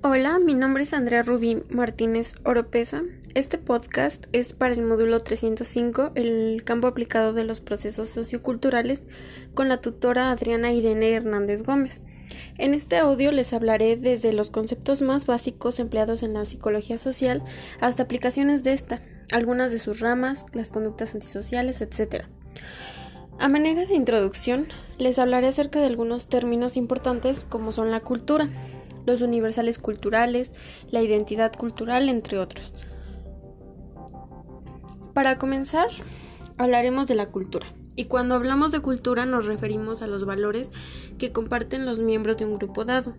Hola, mi nombre es Andrea Rubí Martínez Oropesa. Este podcast es para el módulo 305, el campo aplicado de los procesos socioculturales, con la tutora Adriana Irene Hernández Gómez. En este audio les hablaré desde los conceptos más básicos empleados en la psicología social hasta aplicaciones de esta, algunas de sus ramas, las conductas antisociales, etc. A manera de introducción, les hablaré acerca de algunos términos importantes como son la cultura, los universales culturales, la identidad cultural, entre otros. Para comenzar, hablaremos de la cultura. Y cuando hablamos de cultura nos referimos a los valores que comparten los miembros de un grupo dado,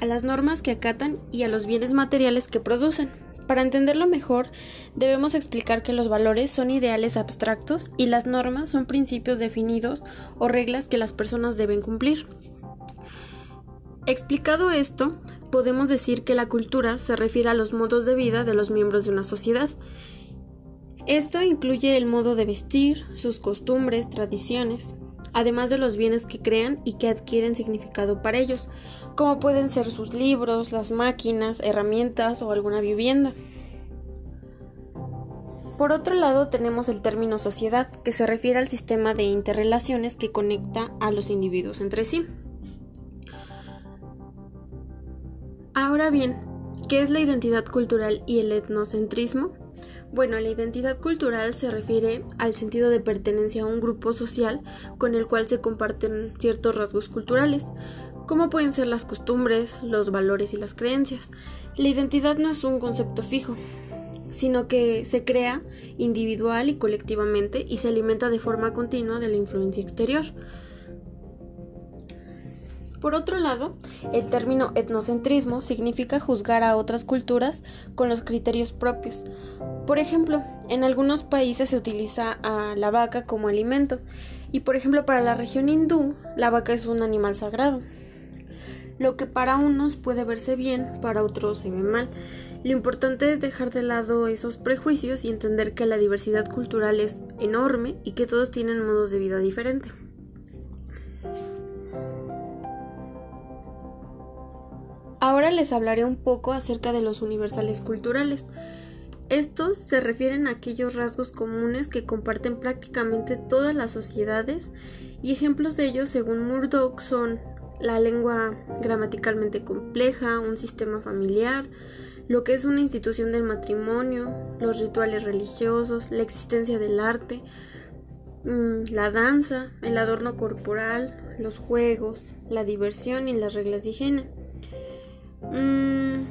a las normas que acatan y a los bienes materiales que producen. Para entenderlo mejor, debemos explicar que los valores son ideales abstractos y las normas son principios definidos o reglas que las personas deben cumplir. Explicado esto, podemos decir que la cultura se refiere a los modos de vida de los miembros de una sociedad. Esto incluye el modo de vestir, sus costumbres, tradiciones, además de los bienes que crean y que adquieren significado para ellos, como pueden ser sus libros, las máquinas, herramientas o alguna vivienda. Por otro lado tenemos el término sociedad, que se refiere al sistema de interrelaciones que conecta a los individuos entre sí. Ahora bien, ¿qué es la identidad cultural y el etnocentrismo? Bueno, la identidad cultural se refiere al sentido de pertenencia a un grupo social con el cual se comparten ciertos rasgos culturales, como pueden ser las costumbres, los valores y las creencias. La identidad no es un concepto fijo, sino que se crea individual y colectivamente y se alimenta de forma continua de la influencia exterior. Por otro lado, el término etnocentrismo significa juzgar a otras culturas con los criterios propios. Por ejemplo, en algunos países se utiliza a la vaca como alimento y por ejemplo para la región hindú la vaca es un animal sagrado. Lo que para unos puede verse bien, para otros se ve mal. Lo importante es dejar de lado esos prejuicios y entender que la diversidad cultural es enorme y que todos tienen modos de vida diferentes. Ahora les hablaré un poco acerca de los universales culturales. Estos se refieren a aquellos rasgos comunes que comparten prácticamente todas las sociedades y ejemplos de ellos según Murdoch son la lengua gramaticalmente compleja, un sistema familiar, lo que es una institución del matrimonio, los rituales religiosos, la existencia del arte, mm, la danza, el adorno corporal, los juegos, la diversión y las reglas de higiene. Mm,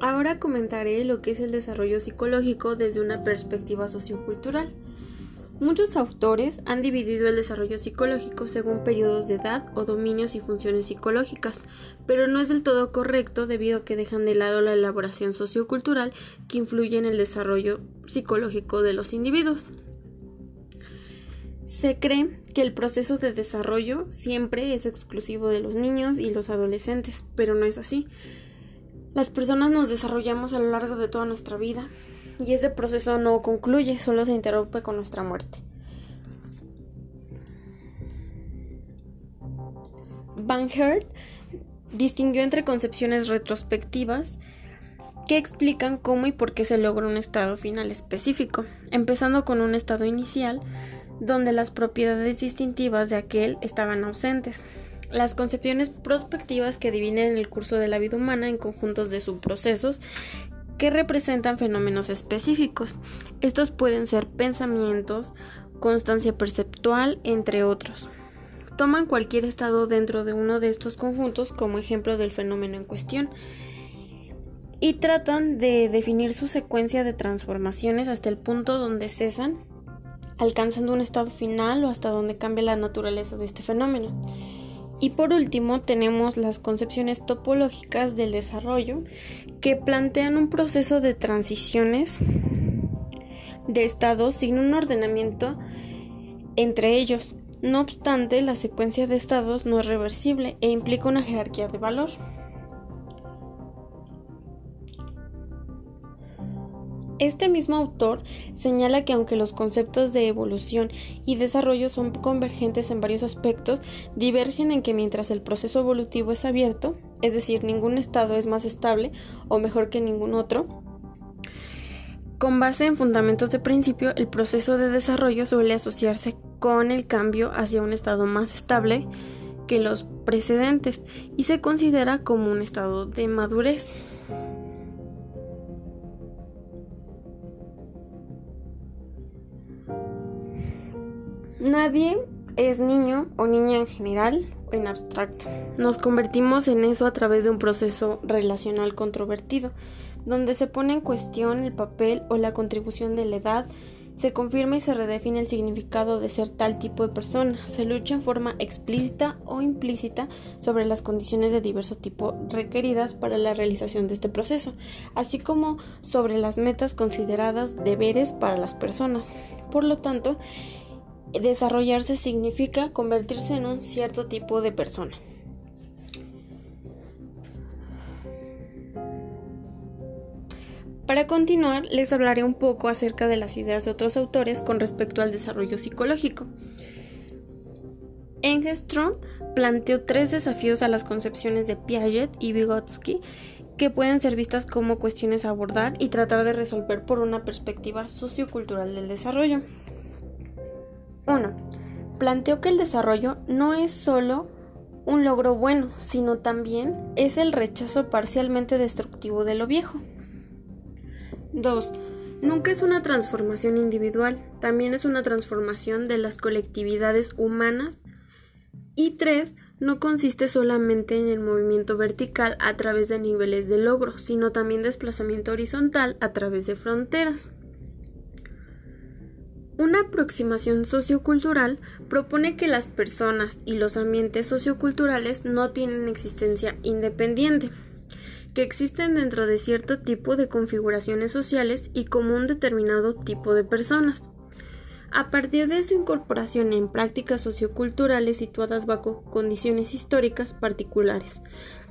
ahora comentaré lo que es el desarrollo psicológico desde una perspectiva sociocultural. Muchos autores han dividido el desarrollo psicológico según periodos de edad o dominios y funciones psicológicas, pero no es del todo correcto debido a que dejan de lado la elaboración sociocultural que influye en el desarrollo psicológico de los individuos. Se cree que el proceso de desarrollo siempre es exclusivo de los niños y los adolescentes, pero no es así. Las personas nos desarrollamos a lo largo de toda nuestra vida y ese proceso no concluye, solo se interrumpe con nuestra muerte. Van Hert distinguió entre concepciones retrospectivas que explican cómo y por qué se logra un estado final específico, empezando con un estado inicial donde las propiedades distintivas de aquel estaban ausentes. Las concepciones prospectivas que dividen el curso de la vida humana en conjuntos de subprocesos que representan fenómenos específicos. Estos pueden ser pensamientos, constancia perceptual, entre otros. Toman cualquier estado dentro de uno de estos conjuntos como ejemplo del fenómeno en cuestión y tratan de definir su secuencia de transformaciones hasta el punto donde cesan alcanzando un estado final o hasta donde cambia la naturaleza de este fenómeno. Y por último tenemos las concepciones topológicas del desarrollo que plantean un proceso de transiciones de estados sin un ordenamiento entre ellos. No obstante, la secuencia de estados no es reversible e implica una jerarquía de valor. Este mismo autor señala que aunque los conceptos de evolución y desarrollo son convergentes en varios aspectos, divergen en que mientras el proceso evolutivo es abierto, es decir, ningún estado es más estable o mejor que ningún otro, con base en fundamentos de principio, el proceso de desarrollo suele asociarse con el cambio hacia un estado más estable que los precedentes y se considera como un estado de madurez. Nadie es niño o niña en general o en abstracto. Nos convertimos en eso a través de un proceso relacional controvertido, donde se pone en cuestión el papel o la contribución de la edad, se confirma y se redefine el significado de ser tal tipo de persona, se lucha en forma explícita o implícita sobre las condiciones de diverso tipo requeridas para la realización de este proceso, así como sobre las metas consideradas deberes para las personas. Por lo tanto, Desarrollarse significa convertirse en un cierto tipo de persona. Para continuar, les hablaré un poco acerca de las ideas de otros autores con respecto al desarrollo psicológico. Engström planteó tres desafíos a las concepciones de Piaget y Vygotsky que pueden ser vistas como cuestiones a abordar y tratar de resolver por una perspectiva sociocultural del desarrollo. 1. Planteó que el desarrollo no es solo un logro bueno, sino también es el rechazo parcialmente destructivo de lo viejo. 2. Nunca es una transformación individual, también es una transformación de las colectividades humanas. Y 3. No consiste solamente en el movimiento vertical a través de niveles de logro, sino también desplazamiento horizontal a través de fronteras. Una aproximación sociocultural propone que las personas y los ambientes socioculturales no tienen existencia independiente, que existen dentro de cierto tipo de configuraciones sociales y como un determinado tipo de personas. A partir de su incorporación en prácticas socioculturales situadas bajo condiciones históricas particulares,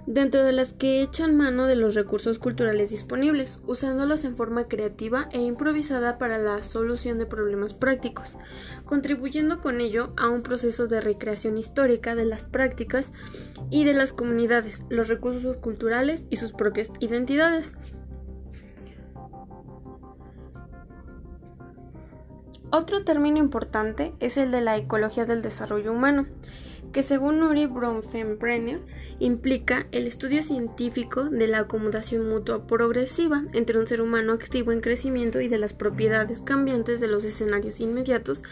dentro de las que echan mano de los recursos culturales disponibles, usándolos en forma creativa e improvisada para la solución de problemas prácticos, contribuyendo con ello a un proceso de recreación histórica de las prácticas y de las comunidades, los recursos culturales y sus propias identidades. Otro término importante es el de la ecología del desarrollo humano, que según Uri Bronfenbrenner implica el estudio científico de la acomodación mutua progresiva entre un ser humano activo en crecimiento y de las propiedades cambiantes de los escenarios inmediatos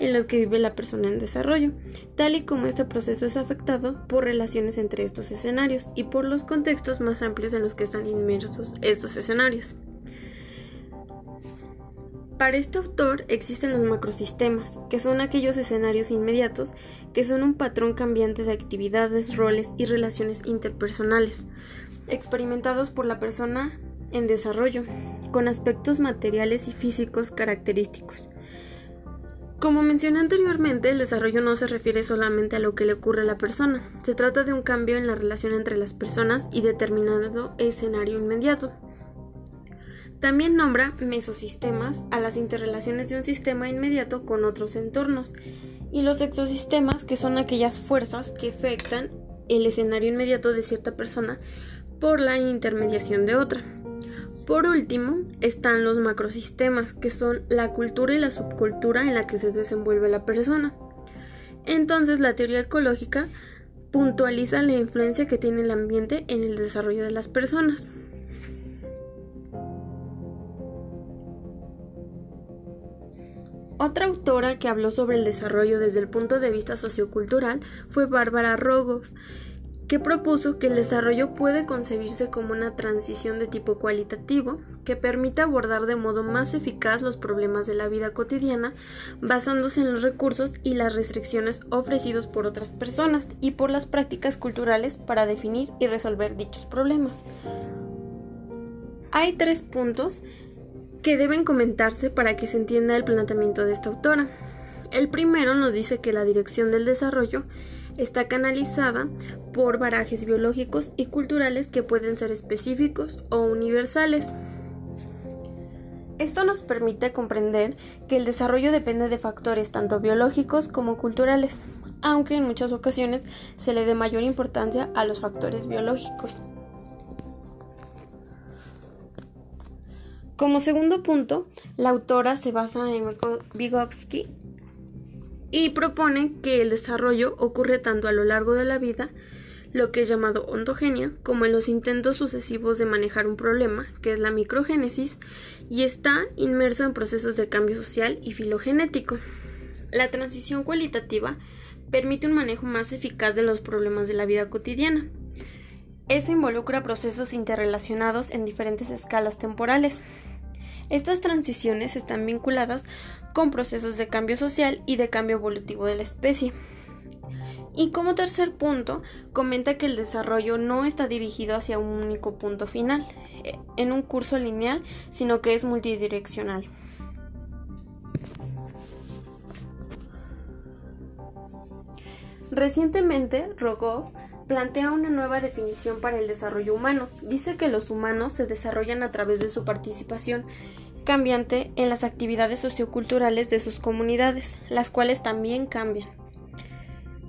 en los que vive la persona en desarrollo, tal y como este proceso es afectado por relaciones entre estos escenarios y por los contextos más amplios en los que están inmersos estos escenarios. Para este autor existen los macrosistemas, que son aquellos escenarios inmediatos que son un patrón cambiante de actividades, roles y relaciones interpersonales, experimentados por la persona en desarrollo, con aspectos materiales y físicos característicos. Como mencioné anteriormente, el desarrollo no se refiere solamente a lo que le ocurre a la persona, se trata de un cambio en la relación entre las personas y determinado escenario inmediato. También nombra mesosistemas a las interrelaciones de un sistema inmediato con otros entornos y los exosistemas que son aquellas fuerzas que afectan el escenario inmediato de cierta persona por la intermediación de otra. Por último, están los macrosistemas, que son la cultura y la subcultura en la que se desenvuelve la persona. Entonces, la teoría ecológica puntualiza la influencia que tiene el ambiente en el desarrollo de las personas. Otra autora que habló sobre el desarrollo desde el punto de vista sociocultural fue Bárbara Rogoff, que propuso que el desarrollo puede concebirse como una transición de tipo cualitativo que permite abordar de modo más eficaz los problemas de la vida cotidiana basándose en los recursos y las restricciones ofrecidos por otras personas y por las prácticas culturales para definir y resolver dichos problemas. Hay tres puntos que deben comentarse para que se entienda el planteamiento de esta autora. El primero nos dice que la dirección del desarrollo está canalizada por barajes biológicos y culturales que pueden ser específicos o universales. Esto nos permite comprender que el desarrollo depende de factores tanto biológicos como culturales, aunque en muchas ocasiones se le dé mayor importancia a los factores biológicos. Como segundo punto, la autora se basa en Vygotsky y propone que el desarrollo ocurre tanto a lo largo de la vida lo que es llamado ontogenia, como en los intentos sucesivos de manejar un problema, que es la microgénesis, y está inmerso en procesos de cambio social y filogenético. La transición cualitativa permite un manejo más eficaz de los problemas de la vida cotidiana. Eso involucra procesos interrelacionados en diferentes escalas temporales. Estas transiciones están vinculadas con procesos de cambio social y de cambio evolutivo de la especie. Y como tercer punto, comenta que el desarrollo no está dirigido hacia un único punto final, eh, en un curso lineal, sino que es multidireccional. Recientemente, Rogov plantea una nueva definición para el desarrollo humano. Dice que los humanos se desarrollan a través de su participación cambiante en las actividades socioculturales de sus comunidades, las cuales también cambian.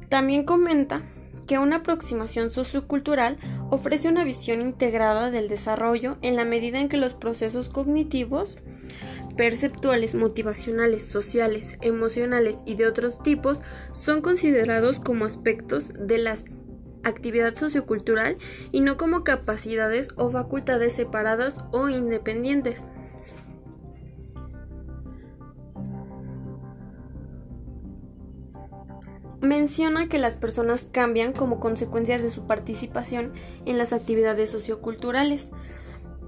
También comenta que una aproximación sociocultural ofrece una visión integrada del desarrollo en la medida en que los procesos cognitivos, perceptuales, motivacionales, sociales, emocionales y de otros tipos son considerados como aspectos de la actividad sociocultural y no como capacidades o facultades separadas o independientes. menciona que las personas cambian como consecuencia de su participación en las actividades socioculturales.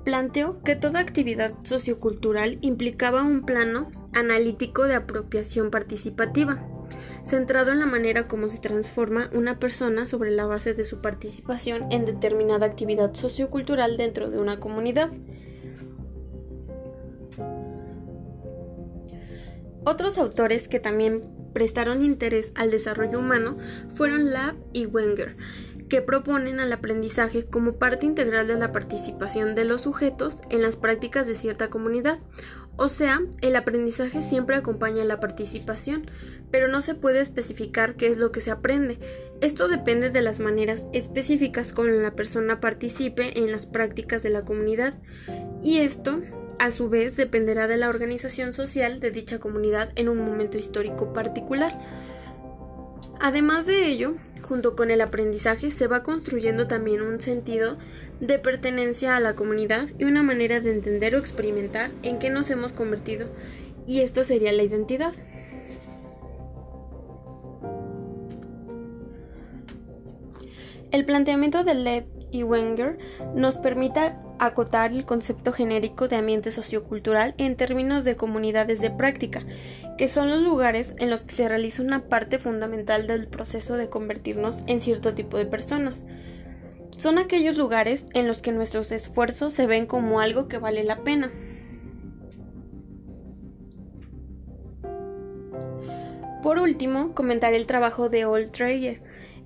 Planteó que toda actividad sociocultural implicaba un plano analítico de apropiación participativa, centrado en la manera como se transforma una persona sobre la base de su participación en determinada actividad sociocultural dentro de una comunidad. Otros autores que también prestaron interés al desarrollo humano fueron Lab y Wenger, que proponen al aprendizaje como parte integral de la participación de los sujetos en las prácticas de cierta comunidad. O sea, el aprendizaje siempre acompaña la participación, pero no se puede especificar qué es lo que se aprende. Esto depende de las maneras específicas con la persona participe en las prácticas de la comunidad. Y esto a su vez dependerá de la organización social de dicha comunidad en un momento histórico particular. Además de ello, junto con el aprendizaje se va construyendo también un sentido de pertenencia a la comunidad y una manera de entender o experimentar en qué nos hemos convertido, y esto sería la identidad. El planteamiento de Lev y Wenger nos permite acotar el concepto genérico de ambiente sociocultural en términos de comunidades de práctica, que son los lugares en los que se realiza una parte fundamental del proceso de convertirnos en cierto tipo de personas. Son aquellos lugares en los que nuestros esfuerzos se ven como algo que vale la pena. Por último, comentaré el trabajo de Old Trayer,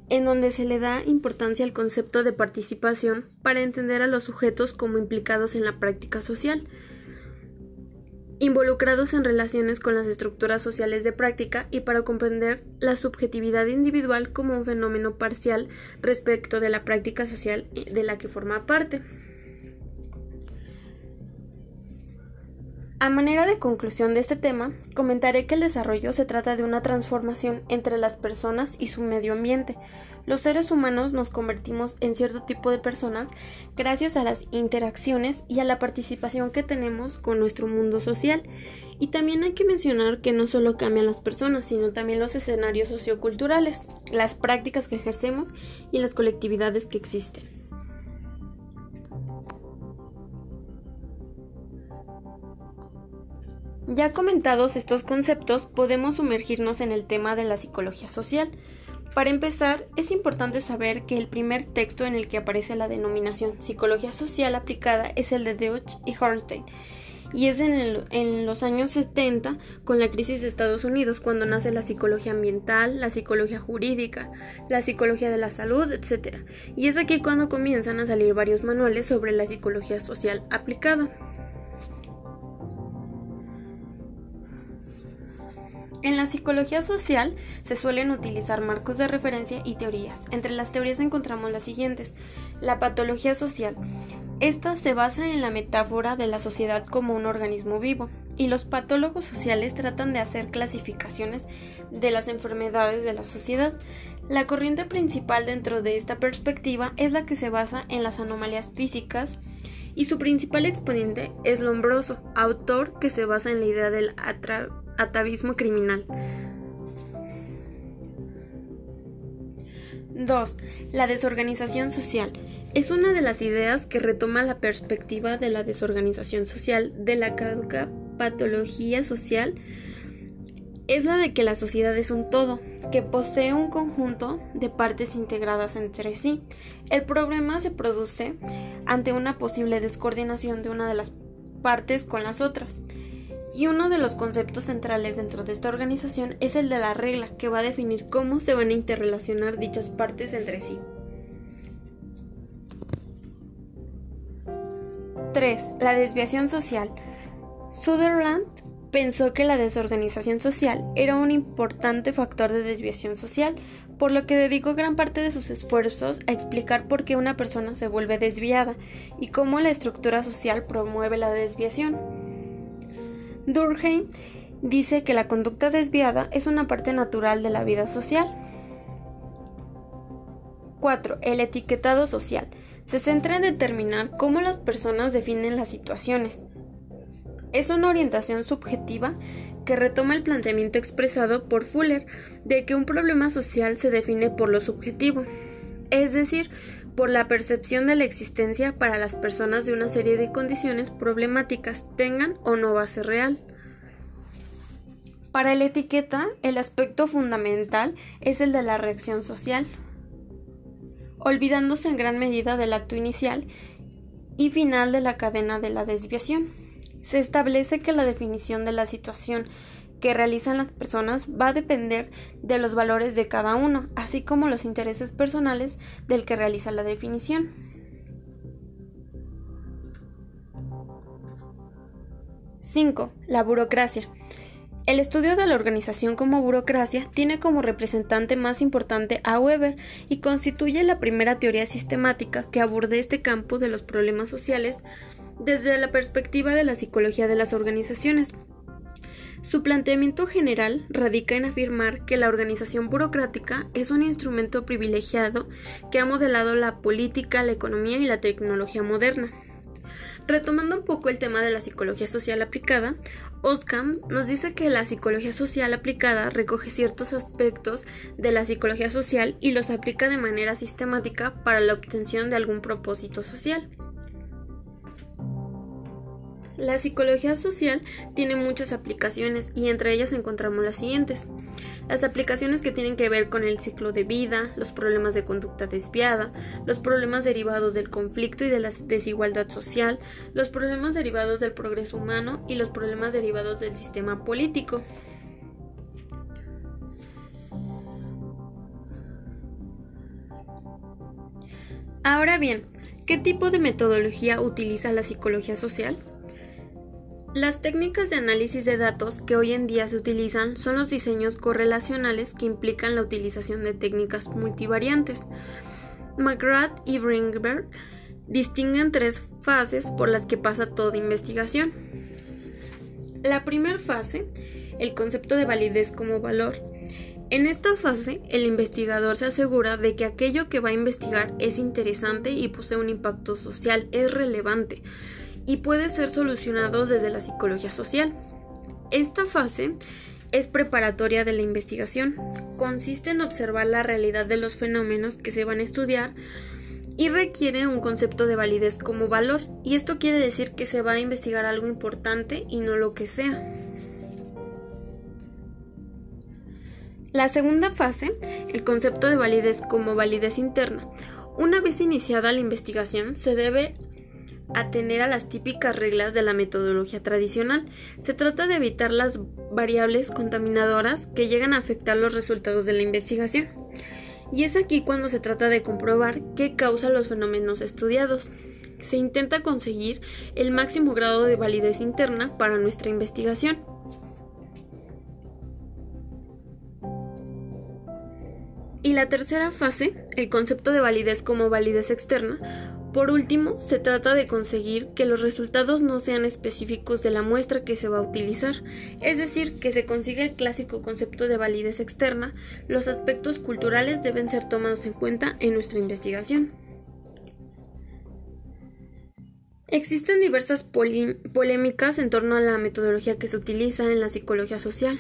en donde se le da importancia al concepto de participación para entender a los sujetos como implicados en la práctica social, involucrados en relaciones con las estructuras sociales de práctica y para comprender la subjetividad individual como un fenómeno parcial respecto de la práctica social de la que forma parte. A manera de conclusión de este tema, comentaré que el desarrollo se trata de una transformación entre las personas y su medio ambiente. Los seres humanos nos convertimos en cierto tipo de personas gracias a las interacciones y a la participación que tenemos con nuestro mundo social. Y también hay que mencionar que no solo cambian las personas, sino también los escenarios socioculturales, las prácticas que ejercemos y las colectividades que existen. Ya comentados estos conceptos, podemos sumergirnos en el tema de la psicología social. Para empezar, es importante saber que el primer texto en el que aparece la denominación psicología social aplicada es el de Deutsch y Hornstein, y es en, en, los años 70 con la crisis de Estados Unidos cuando nace la psicología ambiental, la psicología jurídica, la psicología de la salud, etc. Y es aquí cuando comienzan a salir varios manuales sobre la psicología social aplicada. En la psicología social se suelen utilizar marcos de referencia y teorías. Entre las teorías encontramos las siguientes. La patología social. Esta se basa en la metáfora de la sociedad como un organismo vivo, y los patólogos sociales tratan de hacer clasificaciones de las enfermedades de la sociedad. La corriente principal dentro de esta perspectiva es la que se basa en las anomalías físicas, y su principal exponente es Lombroso, autor que se basa en la idea del atavismo criminal. 2. La desorganización social. Es una de las ideas que retoma la perspectiva de la desorganización social de la caduca patología social. Es la de que la sociedad es un todo, que posee un conjunto de partes integradas entre sí. El problema se produce ante una posible descoordinación de una de las partes con las otras. Y uno de los conceptos centrales dentro de esta organización es el de la regla, que va a definir cómo se van a interrelacionar dichas partes entre sí. 3. La desviación social. Sutherland pensó que la desorganización social era un importante factor de desviación social, por lo que dedicó gran parte de sus esfuerzos a explicar por qué una persona se vuelve desviada y cómo la estructura social promueve la desviación. Durkheim dice que la conducta desviada es una parte natural de la vida social. 4. El etiquetado social. Se centra en determinar cómo las personas definen las situaciones. Es una orientación subjetiva que retoma el planteamiento expresado por Fuller de que un problema social se define por lo subjetivo, es decir, por la percepción de la existencia para las personas de una serie de condiciones problemáticas, tengan o no base real. Para la etiqueta, el aspecto fundamental es el de la reacción social, olvidándose en gran medida del acto inicial y final de la cadena de la desviación. Se establece que la definición de la situación que realizan las personas va a depender de los valores de cada uno, así como los intereses personales del que realiza la definición. 5. La burocracia. El estudio de la organización como burocracia tiene como representante más importante a Weber y constituye la primera teoría sistemática que aborde este campo de los problemas sociales desde la perspectiva de la psicología de las organizaciones, su planteamiento general radica en afirmar que la organización burocrática es un instrumento privilegiado que ha modelado la política, la economía y la tecnología moderna. Retomando un poco el tema de la psicología social aplicada, Oskam nos dice que la psicología social aplicada recoge ciertos aspectos de la psicología social y los aplica de manera sistemática para la obtención de algún propósito social. La psicología social tiene muchas aplicaciones y entre ellas encontramos las siguientes. Las aplicaciones que tienen que ver con el ciclo de vida, los problemas de conducta desviada, los problemas derivados del conflicto y de la desigualdad social, los problemas derivados del progreso humano y los problemas derivados del sistema político. Ahora bien, ¿qué tipo de metodología utiliza la psicología social? Las técnicas de análisis de datos que hoy en día se utilizan son los diseños correlacionales que implican la utilización de técnicas multivariantes. McGrath y Bringberg distinguen tres fases por las que pasa toda investigación. La primera fase, el concepto de validez como valor. En esta fase, el investigador se asegura de que aquello que va a investigar es interesante y posee un impacto social, es relevante y puede ser solucionado desde la psicología social. Esta fase es preparatoria de la investigación. Consiste en observar la realidad de los fenómenos que se van a estudiar y requiere un concepto de validez como valor. Y esto quiere decir que se va a investigar algo importante y no lo que sea. La segunda fase, el concepto de validez como validez interna. Una vez iniciada la investigación, se debe atener a las típicas reglas de la metodología tradicional. Se trata de evitar las variables contaminadoras que llegan a afectar los resultados de la investigación. Y es aquí cuando se trata de comprobar qué causa los fenómenos estudiados. Se intenta conseguir el máximo grado de validez interna para nuestra investigación. Y la tercera fase, el concepto de validez como validez externa, por último, se trata de conseguir que los resultados no sean específicos de la muestra que se va a utilizar, es decir, que se consiga el clásico concepto de validez externa, los aspectos culturales deben ser tomados en cuenta en nuestra investigación. Existen diversas polémicas en torno a la metodología que se utiliza en la psicología social.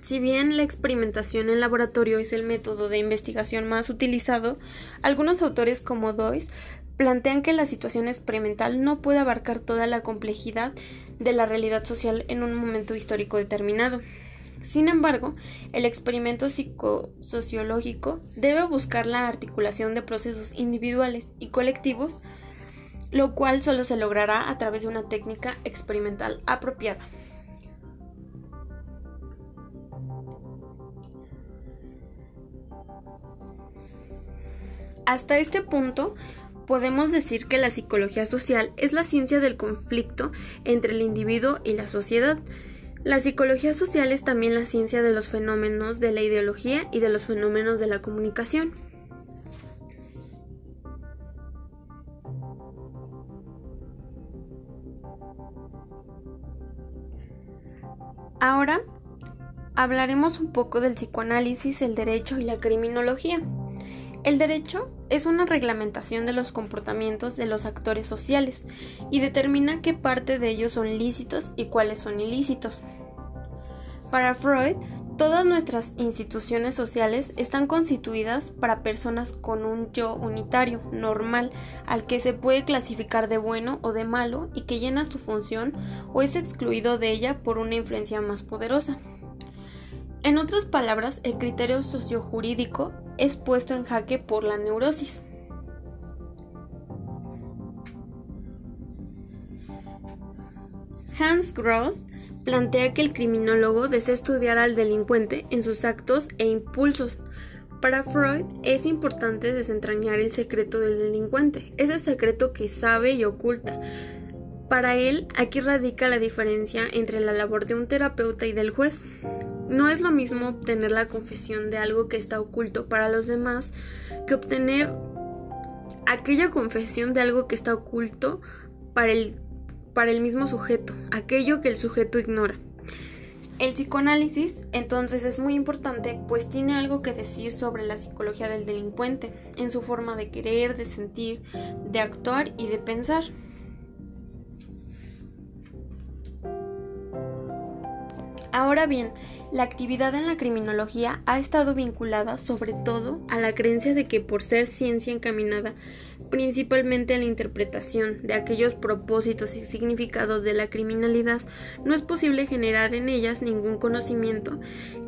Si bien la experimentación en laboratorio es el método de investigación más utilizado, algunos autores como Doyce plantean que la situación experimental no puede abarcar toda la complejidad de la realidad social en un momento histórico determinado. Sin embargo, el experimento psicosociológico debe buscar la articulación de procesos individuales y colectivos, lo cual solo se logrará a través de una técnica experimental apropiada. Hasta este punto, podemos decir que la psicología social es la ciencia del conflicto entre el individuo y la sociedad. La psicología social es también la ciencia de los fenómenos de la ideología y de los fenómenos de la comunicación. Ahora hablaremos un poco del psicoanálisis, el derecho y la criminología. El derecho es una reglamentación de los comportamientos de los actores sociales y determina qué parte de ellos son lícitos y cuáles son ilícitos. Para Freud, todas nuestras instituciones sociales están constituidas para personas con un yo unitario, normal, al que se puede clasificar de bueno o de malo y que llena su función o es excluido de ella por una influencia más poderosa. En otras palabras, el criterio sociojurídico es puesto en jaque por la neurosis. Hans Gross plantea que el criminólogo desea estudiar al delincuente en sus actos e impulsos. Para Freud es importante desentrañar el secreto del delincuente, ese secreto que sabe y oculta. Para él, aquí radica la diferencia entre la labor de un terapeuta y del juez. No es lo mismo obtener la confesión de algo que está oculto para los demás que obtener aquella confesión de algo que está oculto para el, para el mismo sujeto, aquello que el sujeto ignora. El psicoanálisis entonces es muy importante pues tiene algo que decir sobre la psicología del delincuente, en su forma de querer, de sentir, de actuar y de pensar. Ahora bien, la actividad en la criminología ha estado vinculada sobre todo a la creencia de que por ser ciencia encaminada principalmente a la interpretación de aquellos propósitos y significados de la criminalidad, no es posible generar en ellas ningún conocimiento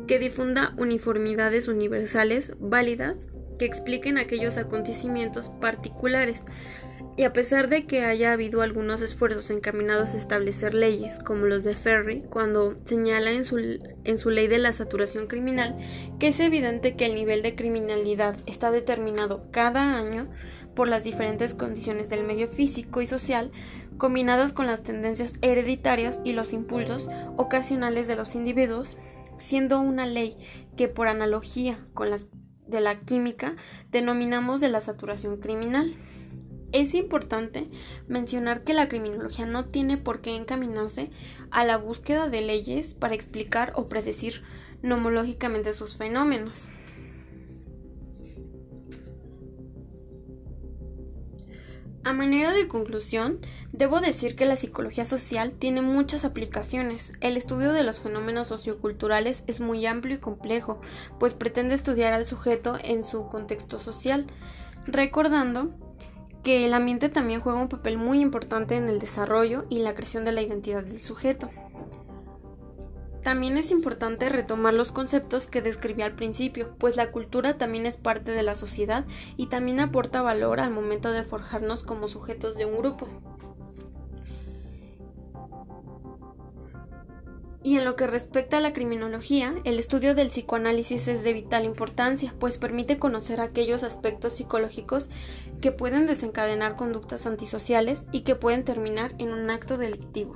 que difunda uniformidades universales válidas que expliquen aquellos acontecimientos particulares, y a pesar de que haya habido algunos esfuerzos encaminados a establecer leyes, como los de Ferry, cuando señala en su, en su ley de la saturación criminal que es evidente que el nivel de criminalidad está determinado cada año por las diferentes condiciones del medio físico y social, combinadas con las tendencias hereditarias y los impulsos ocasionales de los individuos, siendo una ley que por analogía con las de la química denominamos de la saturación criminal. Es importante mencionar que la criminología no tiene por qué encaminarse a la búsqueda de leyes para explicar o predecir nomológicamente sus fenómenos. A manera de conclusión, debo decir que la psicología social tiene muchas aplicaciones. El estudio de los fenómenos socioculturales es muy amplio y complejo, pues pretende estudiar al sujeto en su contexto social, recordando que el ambiente también juega un papel muy importante en el desarrollo y la creación de la identidad del sujeto. También es importante retomar los conceptos que describí al principio, pues la cultura también es parte de la sociedad y también aporta valor al momento de forjarnos como sujetos de un grupo. Y en lo que respecta a la criminología, el estudio del psicoanálisis es de vital importancia, pues permite conocer aquellos aspectos psicológicos que pueden desencadenar conductas antisociales y que pueden terminar en un acto delictivo.